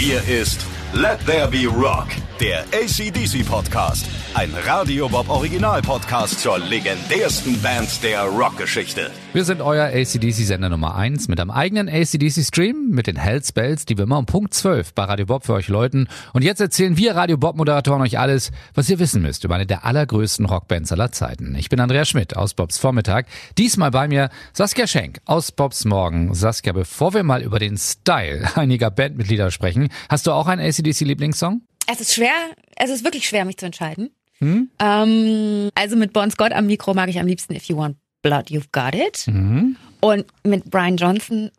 Hier ist Let There Be Rock, der ACDC Podcast. Ein Radio Bob Original Podcast zur legendärsten Band der Rockgeschichte. Wir sind euer ACDC-Sender Nummer 1 mit einem eigenen ACDC-Stream mit den Hellspells, die wir immer um Punkt 12 bei Radio Bob für euch läuten. Und jetzt erzählen wir Radio Bob-Moderatoren euch alles, was ihr wissen müsst über eine der allergrößten Rockbands aller Zeiten. Ich bin Andrea Schmidt aus Bobs Vormittag. Diesmal bei mir Saskia Schenk aus Bobs Morgen. Saskia, bevor wir mal über den Style einiger Bandmitglieder sprechen, hast du auch einen ACDC-Lieblingssong? Es ist schwer, es ist wirklich schwer, mich zu entscheiden. Hm? Ähm, also mit Bon Scott am Mikro mag ich am liebsten If You Want Blood, You've Got It. Mhm. Und mit Brian Johnson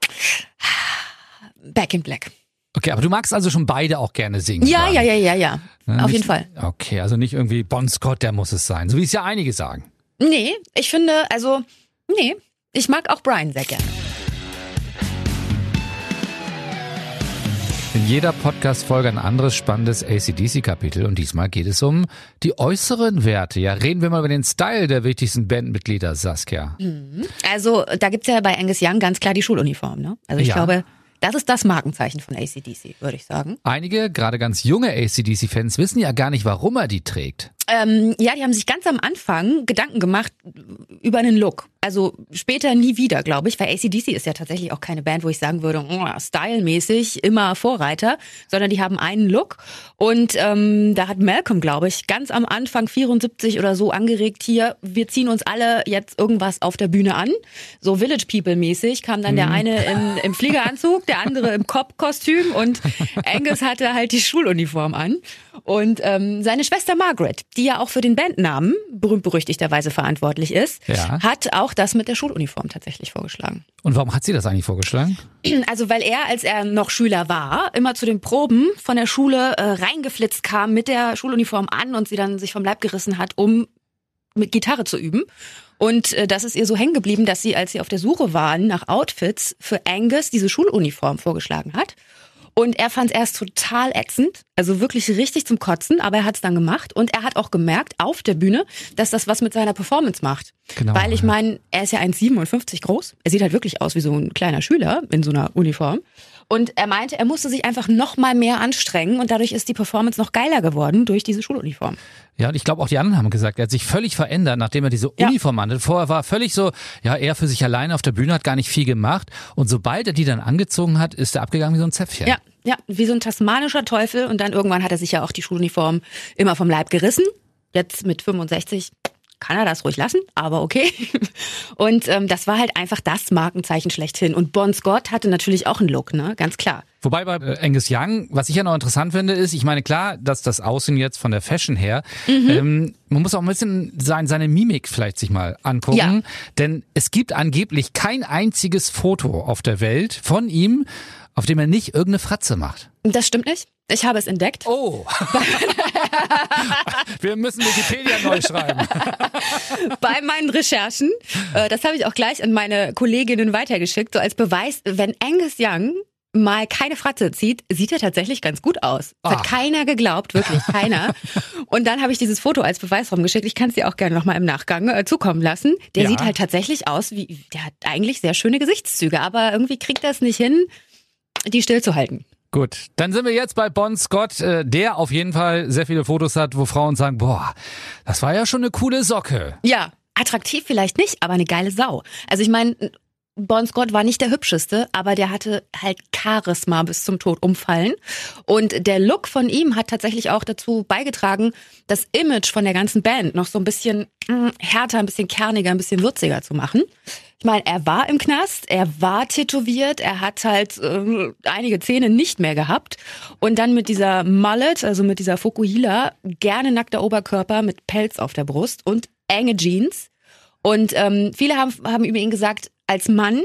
Back in Black. Okay, aber du magst also schon beide auch gerne singen. Ja, ja, ja, ja, ja. ja Auf nicht, jeden Fall. Okay, also nicht irgendwie Bon Scott, der muss es sein, so wie es ja einige sagen. Nee, ich finde, also, nee, ich mag auch Brian sehr gerne. In jeder Podcast-Folge ein anderes spannendes ACDC-Kapitel und diesmal geht es um die äußeren Werte. Ja, reden wir mal über den Style der wichtigsten Bandmitglieder, Saskia. Mhm. Also, da gibt's ja bei Angus Young ganz klar die Schuluniform, ne? Also ich ja. glaube, das ist das Markenzeichen von ACDC, würde ich sagen. Einige, gerade ganz junge ACDC-Fans, wissen ja gar nicht, warum er die trägt. Ähm, ja, die haben sich ganz am Anfang Gedanken gemacht über einen Look. Also später nie wieder, glaube ich, weil ACDC ist ja tatsächlich auch keine Band, wo ich sagen würde, oh, stylmäßig immer Vorreiter, sondern die haben einen Look. Und ähm, da hat Malcolm, glaube ich, ganz am Anfang 74 oder so angeregt, hier, wir ziehen uns alle jetzt irgendwas auf der Bühne an. So Village People-mäßig kam dann der mhm. eine in, im Fliegeranzug, der andere im Cop-Kostüm und Angus hatte halt die Schuluniform an. Und ähm, seine Schwester Margaret, die ja auch für den Bandnamen berühmt-berüchtigterweise verantwortlich ist, ja. hat auch das mit der Schuluniform tatsächlich vorgeschlagen. Und warum hat sie das eigentlich vorgeschlagen? Also weil er, als er noch Schüler war, immer zu den Proben von der Schule äh, reingeflitzt kam mit der Schuluniform an und sie dann sich vom Leib gerissen hat, um mit Gitarre zu üben. Und äh, das ist ihr so hängen geblieben, dass sie, als sie auf der Suche waren nach Outfits für Angus, diese Schuluniform vorgeschlagen hat. Und er fand es erst total ätzend, also wirklich richtig zum Kotzen, aber er hat es dann gemacht und er hat auch gemerkt auf der Bühne, dass das was mit seiner Performance macht. Genau, Weil ich meine, er ist ja 1,57 groß. Er sieht halt wirklich aus wie so ein kleiner Schüler in so einer Uniform. Und er meinte, er musste sich einfach noch mal mehr anstrengen und dadurch ist die Performance noch geiler geworden durch diese Schuluniform. Ja, und ich glaube auch die anderen haben gesagt, er hat sich völlig verändert, nachdem er diese ja. Uniform hatte. Vorher war er völlig so, ja, er für sich alleine auf der Bühne hat gar nicht viel gemacht. Und sobald er die dann angezogen hat, ist er abgegangen wie so ein Zäpfchen. Ja, ja, wie so ein tasmanischer Teufel. Und dann irgendwann hat er sich ja auch die Schuluniform immer vom Leib gerissen. Jetzt mit 65 kann er das ruhig lassen, aber okay. Und ähm, das war halt einfach das Markenzeichen schlechthin. Und Bon Scott hatte natürlich auch einen Look, ne? Ganz klar. Wobei bei äh, Angus Young, was ich ja noch interessant finde, ist, ich meine, klar, dass das Aussehen jetzt von der Fashion her, mhm. ähm, man muss auch ein bisschen sein, seine Mimik vielleicht sich mal angucken. Ja. Denn es gibt angeblich kein einziges Foto auf der Welt von ihm, auf dem er nicht irgendeine Fratze macht. Das stimmt nicht. Ich habe es entdeckt. Oh. Wir müssen Wikipedia neu schreiben. Bei meinen Recherchen, äh, das habe ich auch gleich an meine Kolleginnen weitergeschickt, so als Beweis, wenn Angus Young mal keine Fratze zieht, sieht er tatsächlich ganz gut aus. Das hat keiner geglaubt, wirklich keiner. Und dann habe ich dieses Foto als Beweis rumgeschickt. Ich kann es dir auch gerne nochmal im Nachgang äh, zukommen lassen. Der ja. sieht halt tatsächlich aus wie, der hat eigentlich sehr schöne Gesichtszüge, aber irgendwie kriegt er es nicht hin, die stillzuhalten. Gut, dann sind wir jetzt bei Bon Scott, äh, der auf jeden Fall sehr viele Fotos hat, wo Frauen sagen, boah, das war ja schon eine coole Socke. Ja, attraktiv vielleicht nicht, aber eine geile Sau. Also ich meine, Bon Scott war nicht der hübscheste, aber der hatte halt Charisma bis zum Tod umfallen. Und der Look von ihm hat tatsächlich auch dazu beigetragen, das Image von der ganzen Band noch so ein bisschen mh, hm, härter, ein bisschen kerniger, ein bisschen würziger zu machen. Ich meine, er war im Knast, er war tätowiert, er hat halt äh, einige Zähne nicht mehr gehabt. Und dann mit dieser Mullet, also mit dieser Fukuhila, gerne nackter Oberkörper mit Pelz auf der Brust und enge Jeans. Und ähm, viele haben, haben über ihn gesagt, als Mann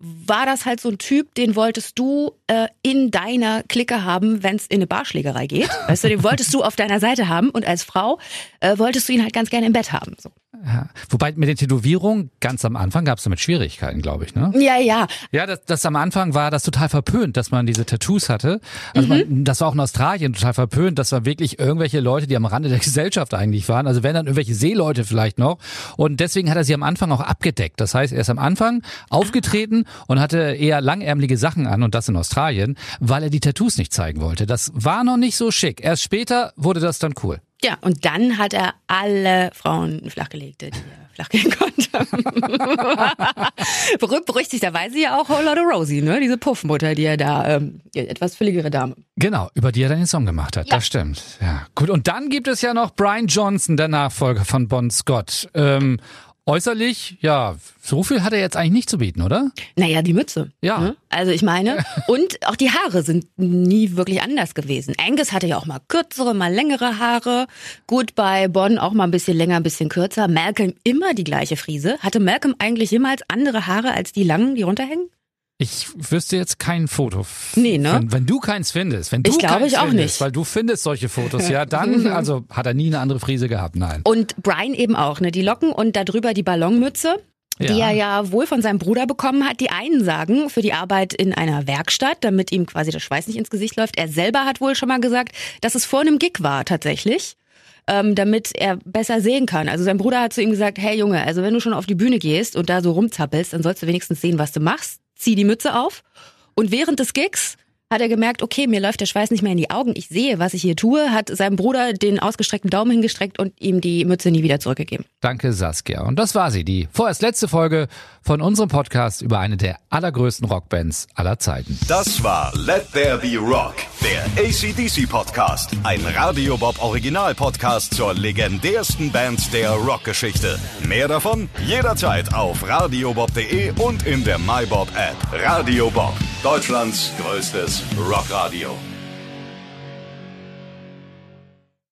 war das halt so ein Typ, den wolltest du äh, in deiner Clique haben, wenn es in eine Barschlägerei geht. Weißt du, den wolltest du auf deiner Seite haben und als Frau äh, wolltest du ihn halt ganz gerne im Bett haben. So. Ja. Wobei mit den Tätowierungen ganz am Anfang gab es damit Schwierigkeiten, glaube ich, ne? Ja, ja. Ja, das, das am Anfang war das total verpönt, dass man diese Tattoos hatte. Also man, das war auch in Australien total verpönt, dass man wirklich irgendwelche Leute, die am Rande der Gesellschaft eigentlich waren, also wenn dann irgendwelche Seeleute vielleicht noch. Und deswegen hat er sie am Anfang auch abgedeckt. Das heißt, er ist am Anfang aufgetreten und hatte eher langärmelige Sachen an und das in Australien, weil er die Tattoos nicht zeigen wollte. Das war noch nicht so schick. Erst später wurde das dann cool. Ja, und dann hat er alle Frauen flachgelegt, die er flachlegen konnte. Berühmt berüchtigterweise ja auch Whole Lotta Rosie, ne? Diese Puffmutter, die er da, ähm, etwas fülligere Dame. Genau, über die er dann den Song gemacht hat. Ja. Das stimmt. Ja, gut. Und dann gibt es ja noch Brian Johnson, der Nachfolger von Bon Scott. Ähm, äußerlich, ja, so viel hat er jetzt eigentlich nicht zu bieten, oder? Naja, die Mütze. Ja. Ne? Also ich meine, und auch die Haare sind nie wirklich anders gewesen. Angus hatte ja auch mal kürzere, mal längere Haare. Gut, bei Bonn auch mal ein bisschen länger, ein bisschen kürzer. Malcolm immer die gleiche Frise. Hatte Malcolm eigentlich jemals andere Haare als die langen, die runterhängen? Ich wüsste jetzt kein Foto. Nee, ne? Wenn, wenn du keins findest, wenn du Ich glaube, ich auch findest, nicht. weil du findest solche Fotos, ja, dann, also hat er nie eine andere Frise gehabt, nein. Und Brian eben auch, ne? Die Locken und darüber die Ballonmütze. Die Ja. er ja wohl von seinem Bruder bekommen hat. Die einen sagen, für die Arbeit in einer Werkstatt, damit ihm quasi der Schweiß nicht ins Gesicht läuft. Er selber hat wohl schon mal gesagt, dass es vor einem Gig war tatsächlich, ähm, damit er besser sehen kann. Also sein Bruder hat zu ihm gesagt, hey Junge, also wenn du schon auf die Bühne gehst und da so rumzappelst, dann sollst du wenigstens sehen, was du machst. Zieh die Mütze auf. Und während des Gigs hat er gemerkt, okay, mir läuft der Schweiß nicht mehr in die Augen, ich sehe, was ich hier tue, hat seinem Bruder den ausgestreckten Daumen hingestreckt und ihm die Mütze nie wieder zurückgegeben. Danke, Saskia. Und das war sie, die vorerst letzte Folge von unserem Podcast über eine der allergrößten Rockbands aller Zeiten. Das war Let There Be Rock, der ACDC Podcast. Ein Radio Bob Original Podcast zur legendärsten Band der Rockgeschichte. Mehr davon jederzeit auf radiobob.de und in der MyBob App. Radio Bob, Deutschlands größtes Rockradio.